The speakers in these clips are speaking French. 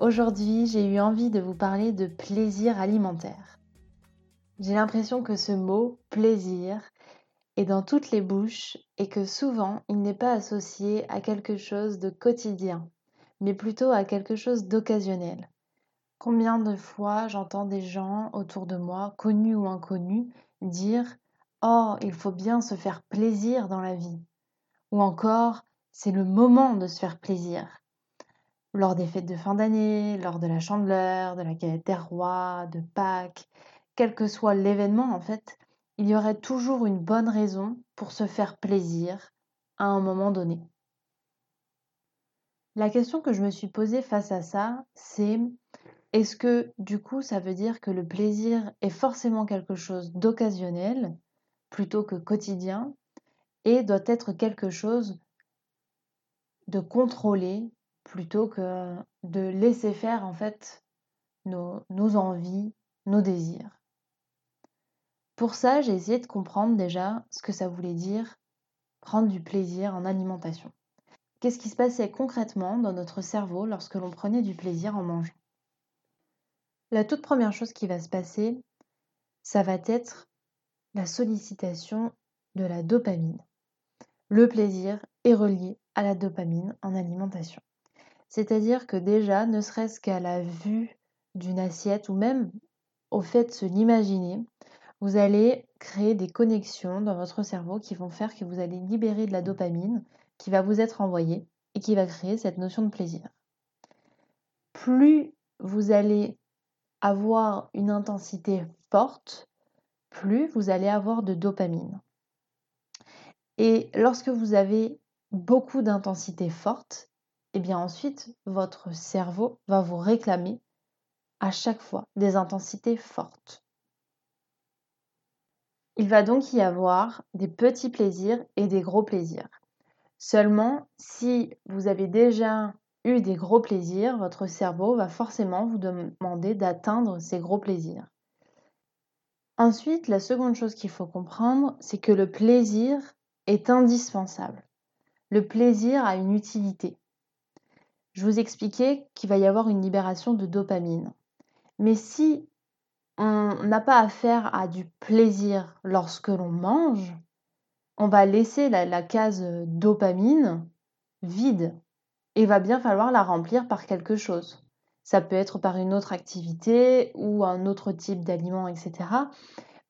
Aujourd'hui, j'ai eu envie de vous parler de plaisir alimentaire. J'ai l'impression que ce mot plaisir est dans toutes les bouches et que souvent il n'est pas associé à quelque chose de quotidien, mais plutôt à quelque chose d'occasionnel. Combien de fois j'entends des gens autour de moi, connus ou inconnus, dire Oh, il faut bien se faire plaisir dans la vie. Ou encore, c'est le moment de se faire plaisir lors des fêtes de fin d'année, lors de la chandeleur, de la galette des rois, de Pâques, quel que soit l'événement en fait, il y aurait toujours une bonne raison pour se faire plaisir à un moment donné. La question que je me suis posée face à ça, c'est est-ce que du coup ça veut dire que le plaisir est forcément quelque chose d'occasionnel plutôt que quotidien et doit être quelque chose de contrôlé plutôt que de laisser faire en fait nos, nos envies, nos désirs. Pour ça, j'ai essayé de comprendre déjà ce que ça voulait dire prendre du plaisir en alimentation. Qu'est-ce qui se passait concrètement dans notre cerveau lorsque l'on prenait du plaisir en mangeant? La toute première chose qui va se passer, ça va être la sollicitation de la dopamine. Le plaisir est relié à la dopamine en alimentation. C'est-à-dire que déjà, ne serait-ce qu'à la vue d'une assiette ou même au fait de se l'imaginer, vous allez créer des connexions dans votre cerveau qui vont faire que vous allez libérer de la dopamine qui va vous être envoyée et qui va créer cette notion de plaisir. Plus vous allez avoir une intensité forte, plus vous allez avoir de dopamine. Et lorsque vous avez beaucoup d'intensité forte, et eh bien ensuite, votre cerveau va vous réclamer à chaque fois des intensités fortes. Il va donc y avoir des petits plaisirs et des gros plaisirs. Seulement, si vous avez déjà eu des gros plaisirs, votre cerveau va forcément vous demander d'atteindre ces gros plaisirs. Ensuite, la seconde chose qu'il faut comprendre, c'est que le plaisir est indispensable. Le plaisir a une utilité. Je vous expliquais qu'il va y avoir une libération de dopamine. Mais si on n'a pas affaire à du plaisir lorsque l'on mange, on va laisser la, case dopamine vide et va bien falloir la remplir par quelque chose. Ça peut être par une autre activité ou un autre type d'aliment, etc.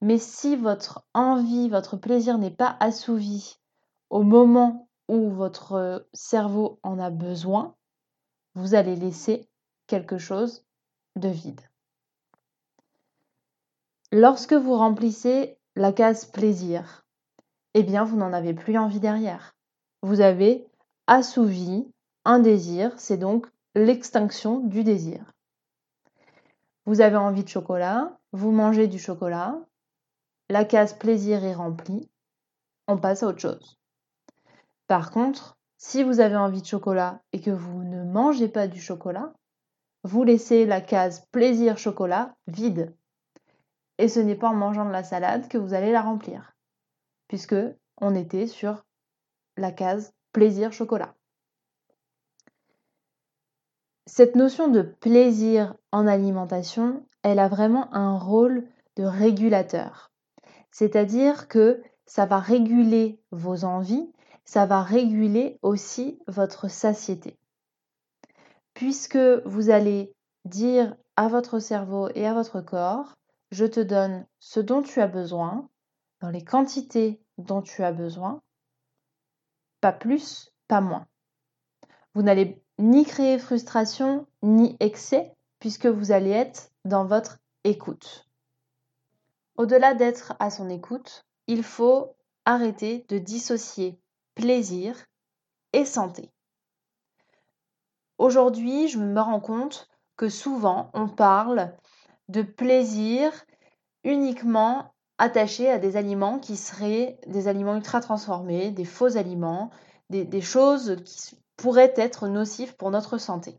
Mais si votre envie, votre plaisir n'est pas assouvi au moment où votre cerveau en a besoin, vous allez laisser quelque chose de vide. Lorsque vous remplissez la case plaisir, eh bien vous n'en avez plus envie derrière. Vous avez assouvi un désir, c'est donc l'extinction du désir. Vous avez envie de chocolat, vous mangez du chocolat, la case plaisir est remplie, on passe à autre chose. Par contre, si vous avez envie de chocolat et que vous ne mangez pas du chocolat, vous laissez la case plaisir chocolat vide. Et ce n'est pas en mangeant de la salade que vous allez la remplir, puisque on était sur la case plaisir chocolat. Cette notion de plaisir en alimentation, elle a vraiment un rôle de régulateur. C'est-à-dire que ça va réguler vos envies ça va réguler aussi votre satiété. Puisque vous allez dire à votre cerveau et à votre corps, je te donne ce dont tu as besoin, dans les quantités dont tu as besoin, pas plus, pas moins. Vous n'allez ni créer frustration ni excès puisque vous allez être dans votre écoute. Au-delà d'être à son écoute, il faut arrêter de dissocier plaisir et santé. Aujourd'hui, je me rends compte que souvent on parle de plaisir uniquement attaché à des aliments qui seraient des aliments ultra transformés, des faux aliments, des, choses qui pourraient être nocives pour notre santé.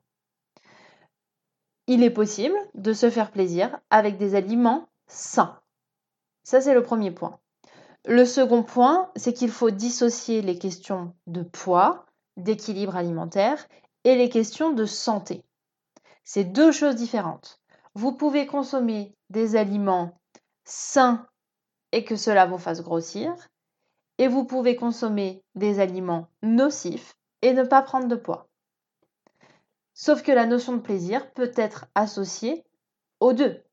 Il est possible de se faire plaisir avec des aliments sains. Ça, c'est le premier point. Le second point, c'est qu'il faut dissocier les questions de poids, d'équilibre alimentaire et les questions de santé. C'est deux choses différentes. Vous pouvez consommer des aliments sains et que cela vous fasse grossir, et vous pouvez consommer des aliments nocifs et ne pas prendre de poids. Sauf que la notion de plaisir peut être associée aux deux.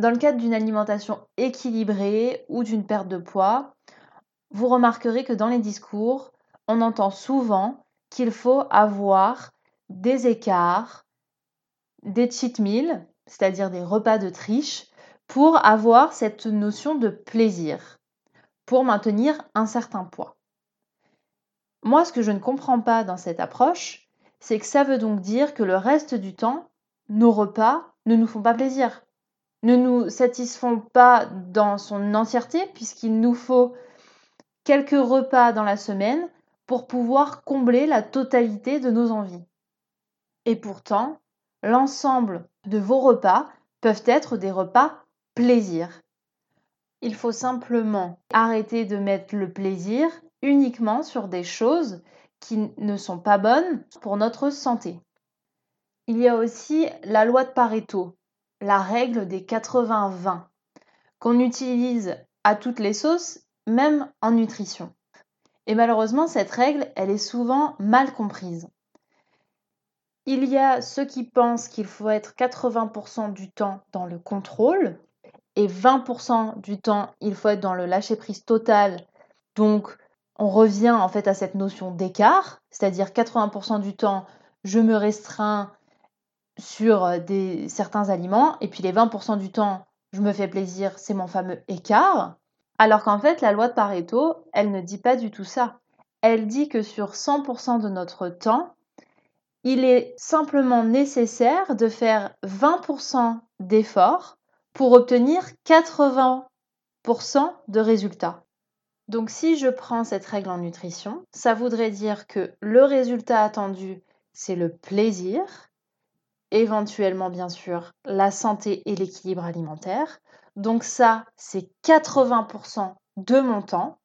Dans le cadre d'une alimentation équilibrée ou d'une perte de poids, vous remarquerez que dans les discours, on entend souvent qu'il faut avoir des écarts, des cheat meals, c'est-à-dire des repas de triche, pour avoir cette notion de plaisir, pour maintenir un certain poids. Moi, ce que je ne comprends pas dans cette approche, c'est que ça veut donc dire que le reste du temps, nos repas ne nous font pas plaisir, ne nous satisfont pas dans son entièreté, puisqu'il nous faut quelques repas dans la semaine pour pouvoir combler la totalité de nos envies. Et pourtant, l'ensemble de vos repas peuvent être des repas plaisir. Il faut simplement arrêter de mettre le plaisir uniquement sur des choses qui ne sont pas bonnes pour notre santé. Il y a aussi la loi de Pareto, la règle des 80-20, qu'on utilise à toutes les sauces, même en nutrition. Et malheureusement, cette règle, elle est souvent mal comprise. Il y a ceux qui pensent qu'il faut être 80% du temps dans le contrôle et 20% du temps, il faut être dans le lâcher-prise total. Donc, on revient en fait à cette notion d'écart, c'est-à-dire 80% du temps, je me restreins sur euh, des, certains aliments, et puis les 20% du temps, je me fais plaisir, c'est mon fameux écart. Alors qu'en fait, la loi de Pareto, elle ne dit pas du tout ça. Elle dit que sur 100% de notre temps, il est simplement nécessaire de faire 20% d'efforts pour obtenir 80% de résultats. Donc si je prends cette règle en nutrition, ça voudrait dire que le résultat attendu, c'est le plaisir, éventuellement bien sûr la santé et l'équilibre alimentaire. Donc ça, c'est 80% de mon temps.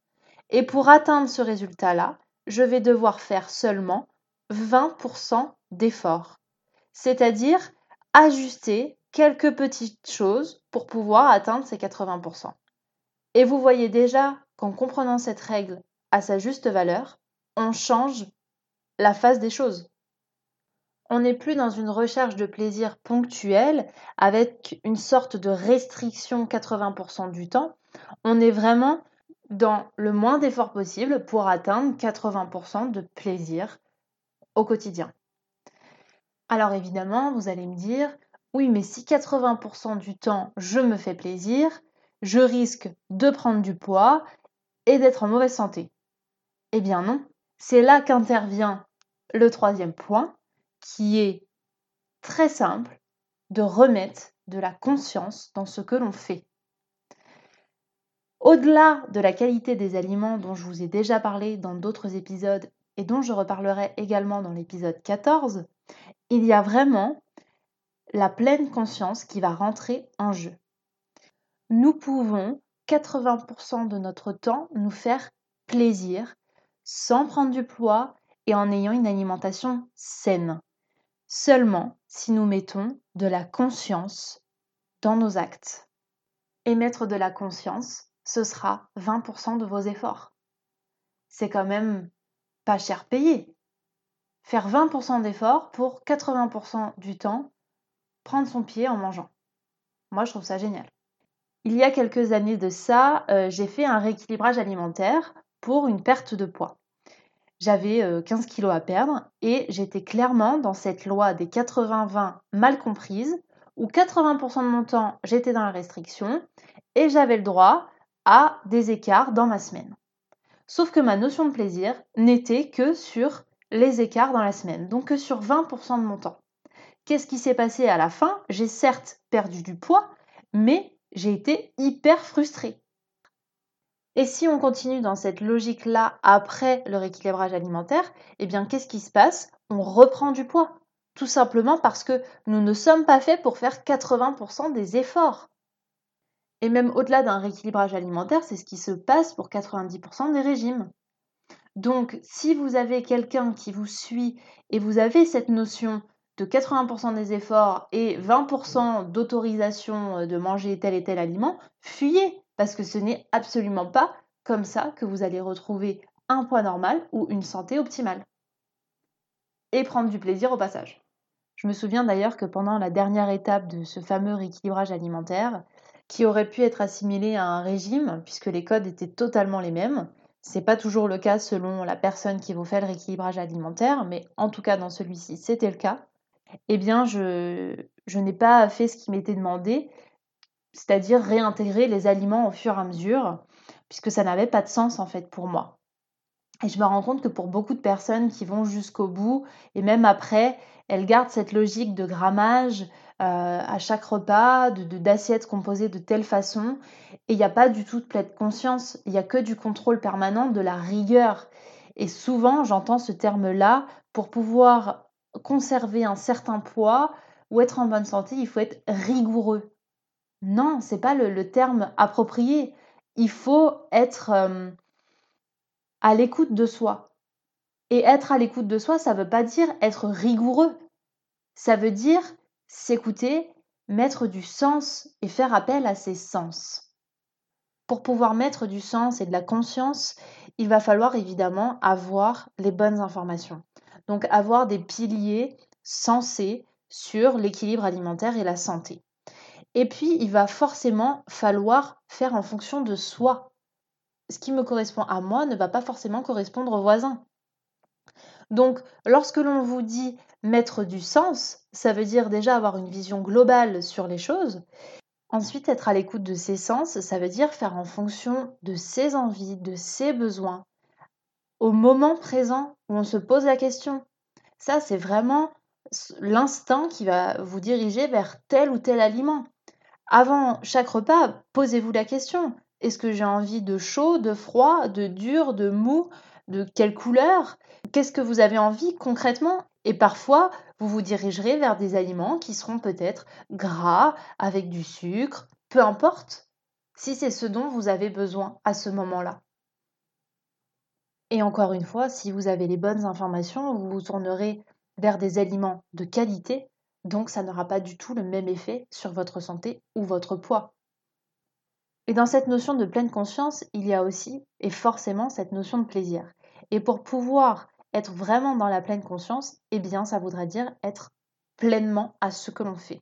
Et pour atteindre ce résultat-là, je vais devoir faire seulement 20% d'efforts. C'est-à-dire ajuster quelques petites choses pour pouvoir atteindre ces 80%. Et vous voyez déjà qu'en comprenant cette règle à sa juste valeur, on change la face des choses. On n'est plus dans une recherche de plaisir ponctuel avec une sorte de restriction 80% du temps. On est vraiment dans le moins d'efforts possible pour atteindre 80% de plaisir au quotidien. Alors évidemment, vous allez me dire, oui, mais si 80% du temps je me fais plaisir, je risque de prendre du poids et d'être en mauvaise santé. Eh bien non, c'est là qu'intervient le troisième point, qui est très simple, de remettre de la conscience dans ce que l'on fait. Au-delà de la qualité des aliments dont je vous ai déjà parlé dans d'autres épisodes et dont je reparlerai également dans l'épisode 14, il y a vraiment la pleine conscience qui va rentrer en jeu. Nous pouvons 80% de notre temps nous faire plaisir sans prendre du poids et en ayant une alimentation saine. Seulement si nous mettons de la conscience dans nos actes. Et mettre de la conscience, ce sera 20% de vos efforts. C'est quand même pas cher payé. Faire 20% d'efforts pour 80% du temps prendre son pied en mangeant. Moi, je trouve ça génial. Il y a quelques années de ça, euh, j'ai fait un rééquilibrage alimentaire pour une perte de poids. J'avais 15 euh, kilos à perdre et j'étais clairement dans cette loi des 80-20 mal comprise où 80% de mon temps j'étais dans la restriction et j'avais le droit à des écarts dans ma semaine. Sauf que ma notion de plaisir n'était que sur les écarts dans la semaine, donc que sur 20% de mon temps. qu'est-ce qui s'est passé à la fin? J'ai certes perdu du poids, mais j'ai été hyper frustrée. Et si on continue dans cette logique-là après le rééquilibrage alimentaire, eh bien qu'est-ce qui se passe? On reprend du poids. Tout simplement parce que nous ne sommes pas faits pour faire 80% des efforts. Et même au-delà d'un rééquilibrage alimentaire, c'est ce qui se passe pour 90% des régimes. Donc, si vous avez quelqu'un qui vous suit et vous avez cette notion de 80% des efforts et 20% d'autorisation euh, de manger tel et tel aliment, fuyez, parce que ce n'est absolument pas comme ça que vous allez retrouver un poids normal ou une santé optimale. Et prendre du plaisir au passage. Je me souviens d'ailleurs que pendant la dernière étape de ce fameux rééquilibrage alimentaire, qui aurait pu être assimilé à un régime, puisque les codes étaient totalement les mêmes, c'est pas toujours le cas selon la personne qui vous fait le rééquilibrage alimentaire, mais en tout cas dans celui-ci, c'était le cas. Eh bien, je, je n'ai pas fait ce qui m'était demandé, c'est-à-dire réintégrer les aliments au fur et à mesure, puisque ça n'avait pas de sens en fait pour moi. Et je me rends compte que pour beaucoup de personnes qui vont jusqu'au bout, et même après, elles gardent cette logique de grammage euh, à chaque repas, d'assiettes de, composées de telle façon, et il n'y a pas du tout de pleine conscience, il n'y a que du contrôle permanent, de la rigueur. Et souvent, j'entends ce terme-là, pour pouvoir conserver un certain poids ou être en bonne santé, il faut être rigoureux. Non, c'est pas le, terme approprié. Il faut être euh, à l'écoute de soi. Et être à l'écoute de soi, ça ne veut pas dire être rigoureux. Ça veut dire s'écouter, mettre du sens et faire appel à ses sens. Pour pouvoir mettre du sens et de la conscience, il va falloir évidemment avoir les bonnes informations. Donc avoir des piliers sensés sur l'équilibre alimentaire et la santé. Et puis, il va forcément falloir faire en fonction de soi. Ce qui me correspond à moi ne va pas forcément correspondre aux voisins. Donc, lorsque l'on vous dit mettre du sens, ça veut dire déjà avoir une vision globale sur les choses. Ensuite, être à l'écoute de ses sens, ça veut dire faire en fonction de ses envies, de ses besoins, au moment présent où on se pose la question. Ça, c'est vraiment l'instinct qui va vous diriger vers tel ou tel aliment. Avant chaque repas, posez-vous la question. Est-ce que j'ai envie de chaud, de froid, de dur, de mou, de quelle couleur? Qu'est-ce que vous avez envie concrètement? Et parfois, vous vous dirigerez vers des aliments qui seront peut-être gras, avec du sucre, peu importe, si c'est ce dont vous avez besoin à ce moment-là. Et encore une fois, si vous avez les bonnes informations, vous vous tournerez vers des aliments de qualité, donc ça n'aura pas du tout le même effet sur votre santé ou votre poids. Et dans cette notion de pleine conscience, il y a aussi et forcément cette notion de plaisir. Et pour pouvoir être vraiment dans la pleine conscience, eh bien ça voudrait dire être pleinement à ce que l'on fait.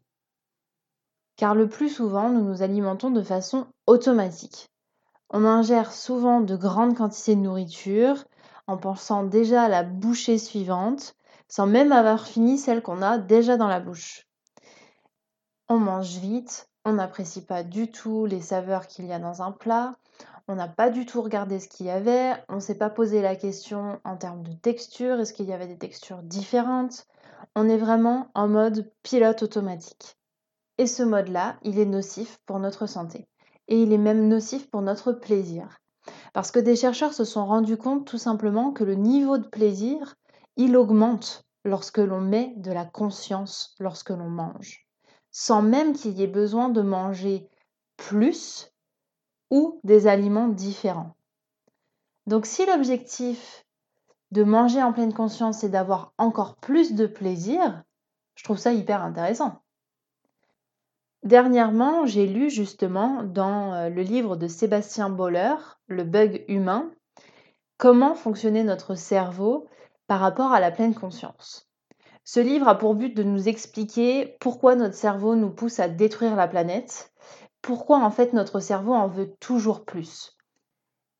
Car le plus souvent, nous nous alimentons de façon automatique. On ingère souvent de grandes quantités de nourriture en pensant déjà à la bouchée suivante, sans même avoir fini celle qu'on a déjà dans la bouche. On mange vite, on n'apprécie pas du tout les saveurs qu'il y a dans un plat, on n'a pas du tout regardé ce qu'il y avait, on ne s'est pas posé la question en termes de texture, est-ce qu'il y avait des textures différentes? On est vraiment en mode pilote automatique. Et ce mode-là, il est nocif pour notre santé et il est même nocif pour notre plaisir. Parce que des chercheurs se sont rendus compte tout simplement que le niveau de plaisir, il augmente lorsque l'on met de la conscience lorsque l'on mange, sans même qu'il y ait besoin de manger plus ou des aliments différents. Donc si l'objectif de manger en pleine conscience est d'avoir encore plus de plaisir, je trouve ça hyper intéressant. Dernièrement, j'ai lu justement dans euh, le livre de Sébastien Boller, Le bug humain, comment fonctionnait notre cerveau par rapport à la pleine conscience. Ce livre a pour but de nous expliquer pourquoi notre cerveau nous pousse à détruire la planète, pourquoi en fait notre cerveau en veut toujours plus.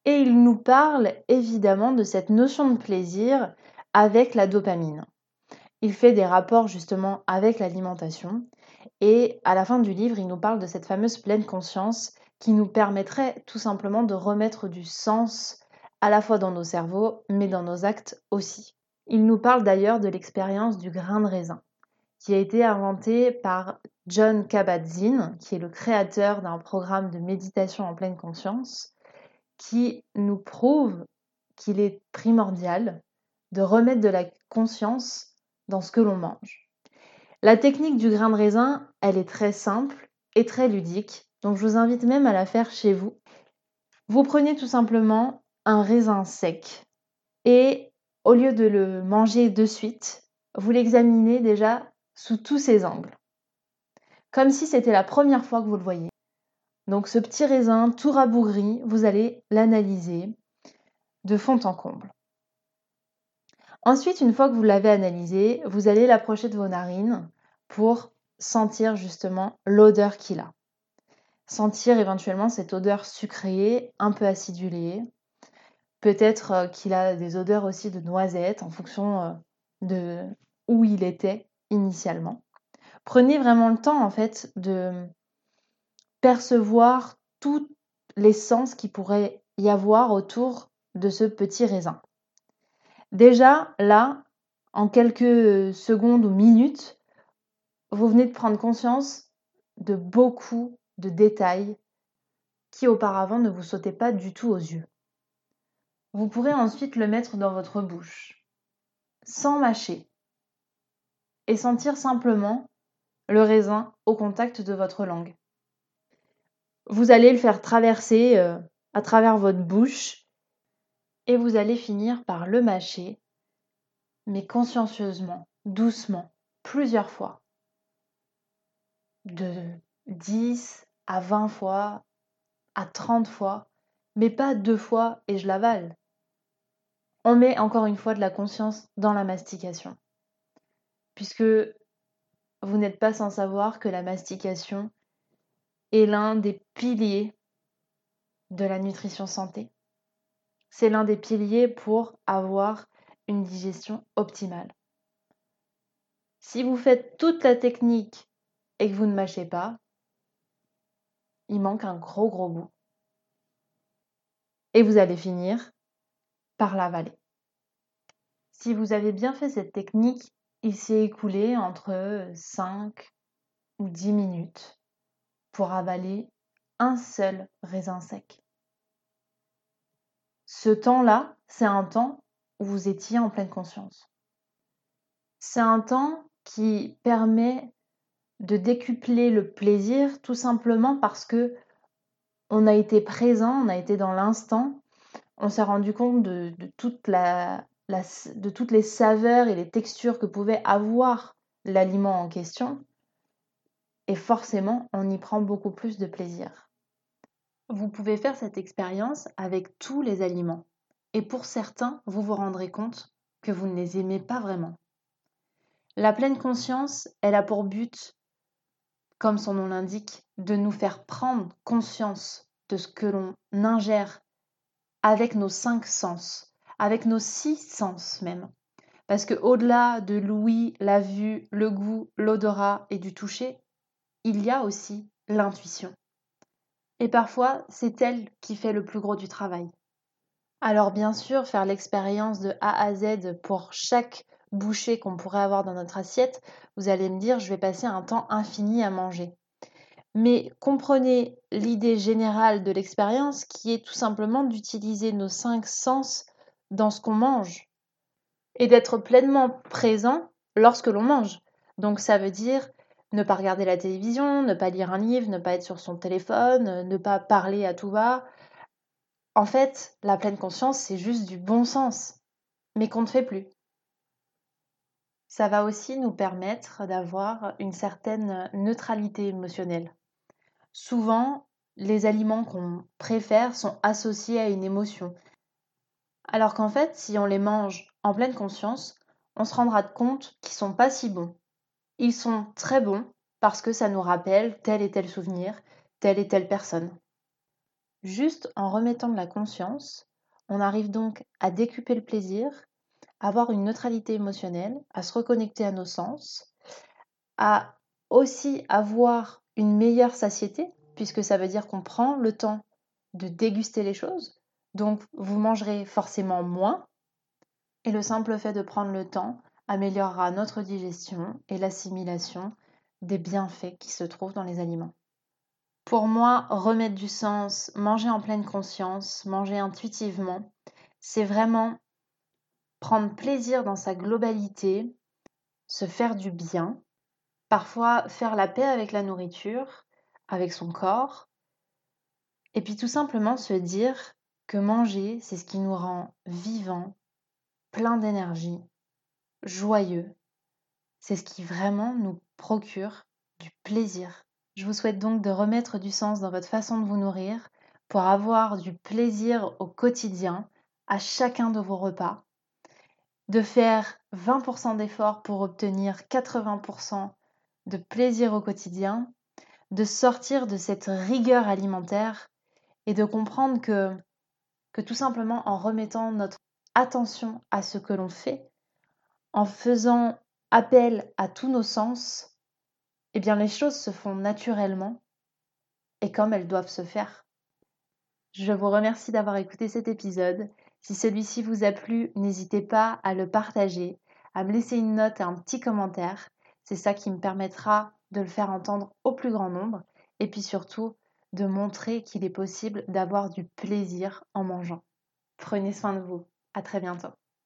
Et il nous parle évidemment de cette notion de plaisir avec la dopamine. Il fait des rapports justement avec l'alimentation et à la fin du livre, il nous parle de cette fameuse pleine conscience qui nous permettrait tout simplement de remettre du sens à la fois dans nos cerveaux, mais dans nos actes aussi. Il nous parle d'ailleurs de l'expérience du grain de raisin, qui a été inventé par John Kabat-Zinn, qui est le créateur d'un programme de méditation en pleine conscience, qui nous prouve qu'il est primordial de remettre de la conscience dans ce que l'on mange. La technique du grain de raisin, elle est très simple et très ludique, donc je vous invite même à la faire chez vous. Vous prenez tout simplement un raisin sec et au lieu de le manger de suite, vous l'examinez déjà sous tous ses angles, comme si c'était la première fois que vous le voyez. Donc ce petit raisin tout rabougri, vous allez l'analyser de fond en comble. Ensuite, une fois que vous l'avez analysé, vous allez l'approcher de vos narines pour sentir justement l'odeur qu'il a. Sentir éventuellement cette odeur sucrée, un peu acidulée. Peut-être euh, qu'il a des odeurs aussi de noisettes en fonction euh, de où il était initialement. Prenez vraiment le temps en fait de percevoir toutes les sens qui pourrait y avoir autour de ce petit raisin. Déjà, là, en quelques secondes ou minutes, vous venez de prendre conscience de beaucoup de détails qui auparavant ne vous sautaient pas du tout aux yeux. Vous pourrez ensuite le mettre dans votre bouche, sans mâcher, et sentir simplement le raisin au contact de votre langue. Vous allez le faire traverser euh, à travers votre bouche et vous allez finir par le mâcher, mais consciencieusement, doucement, plusieurs fois. De 10 à 20 fois, à 30 fois, mais pas deux fois et je l'avale. On met encore une fois de la conscience dans la mastication. Puisque vous n'êtes pas sans savoir que la mastication est l'un des piliers de la nutrition santé. C'est l'un des piliers pour avoir une digestion optimale. Si vous faites toute la technique et que vous ne mâchez pas, il manque un gros gros bout. Et vous allez finir par l'avaler. Si vous avez bien fait cette technique, il s'est écoulé entre 5 ou 10 minutes pour avaler un seul raisin sec. Ce temps-là, c'est un temps où vous étiez en pleine conscience. C'est un temps qui permet de décupler le plaisir tout simplement parce que on a été présent, on a été dans l'instant, on s'est rendu compte de, toute de toutes les saveurs et les textures que pouvait avoir l'aliment en question et forcément, on y prend beaucoup plus de plaisir. Vous pouvez faire cette expérience avec tous les aliments. Et pour certains, vous vous rendrez compte que vous ne les aimez pas vraiment. La pleine conscience, elle a pour but, comme son nom l'indique, de nous faire prendre conscience de ce que l'on ingère avec nos cinq sens, avec nos six sens même. Parce que au-delà de l'ouïe, la vue, le goût, l'odorat et du toucher, il y a aussi l'intuition. Et parfois, c'est elle qui fait le plus gros du travail. Alors bien sûr, faire l'expérience de A à Z pour chaque bouchée qu'on pourrait avoir dans notre assiette, vous allez me dire, je vais passer un temps infini à manger. Mais comprenez l'idée générale de l'expérience qui est tout simplement d'utiliser nos cinq sens dans ce qu'on mange et d'être pleinement présent lorsque l'on mange. Donc ça veut dire ne pas regarder la télévision, ne pas lire un livre, ne pas être sur son téléphone, ne pas parler à tout va. En fait, la pleine conscience, c'est juste du bon sens, mais qu'on ne fait plus. Ça va aussi nous permettre d'avoir une certaine neutralité émotionnelle. Souvent, les aliments qu'on préfère sont associés à une émotion. Alors qu'en fait, si on les mange en pleine conscience, on se rendra compte qu'ils sont pas si bons. Ils sont très bons parce que ça nous rappelle tel et tel souvenir, telle et telle personne. Juste en remettant de la conscience, on arrive donc à décuper le plaisir, à avoir une neutralité émotionnelle, à se reconnecter à nos sens, à aussi avoir une meilleure satiété, puisque ça veut dire qu'on prend le temps de déguster les choses. Donc vous mangerez forcément moins. Et le simple fait de prendre le temps améliorera notre digestion et l'assimilation des bienfaits qui se trouvent dans les aliments. Pour moi, remettre du sens, manger en pleine conscience, manger intuitivement, c'est vraiment prendre plaisir dans sa globalité, se faire du bien, parfois faire la paix avec la nourriture, avec son corps, et puis tout simplement se dire que manger, c'est ce qui nous rend vivants, plein d'énergie, joyeux. C'est ce qui vraiment nous procure du plaisir. Je vous souhaite donc de remettre du sens dans votre façon de vous nourrir pour avoir du plaisir au quotidien, à chacun de vos repas, de faire 20% d'efforts pour obtenir 80% de plaisir au quotidien, de sortir de cette rigueur alimentaire et de comprendre que, que tout simplement en remettant notre attention à ce que l'on fait, en faisant appel à tous nos sens, eh bien les choses se font naturellement et comme elles doivent se faire. Je vous remercie d'avoir écouté cet épisode. Si celui-ci vous a plu, n'hésitez pas à le partager, à me laisser une note et un petit commentaire. C'est ça qui me permettra de le faire entendre au plus grand nombre et puis surtout de montrer qu'il est possible d'avoir du plaisir en mangeant. Prenez soin de vous. À très bientôt.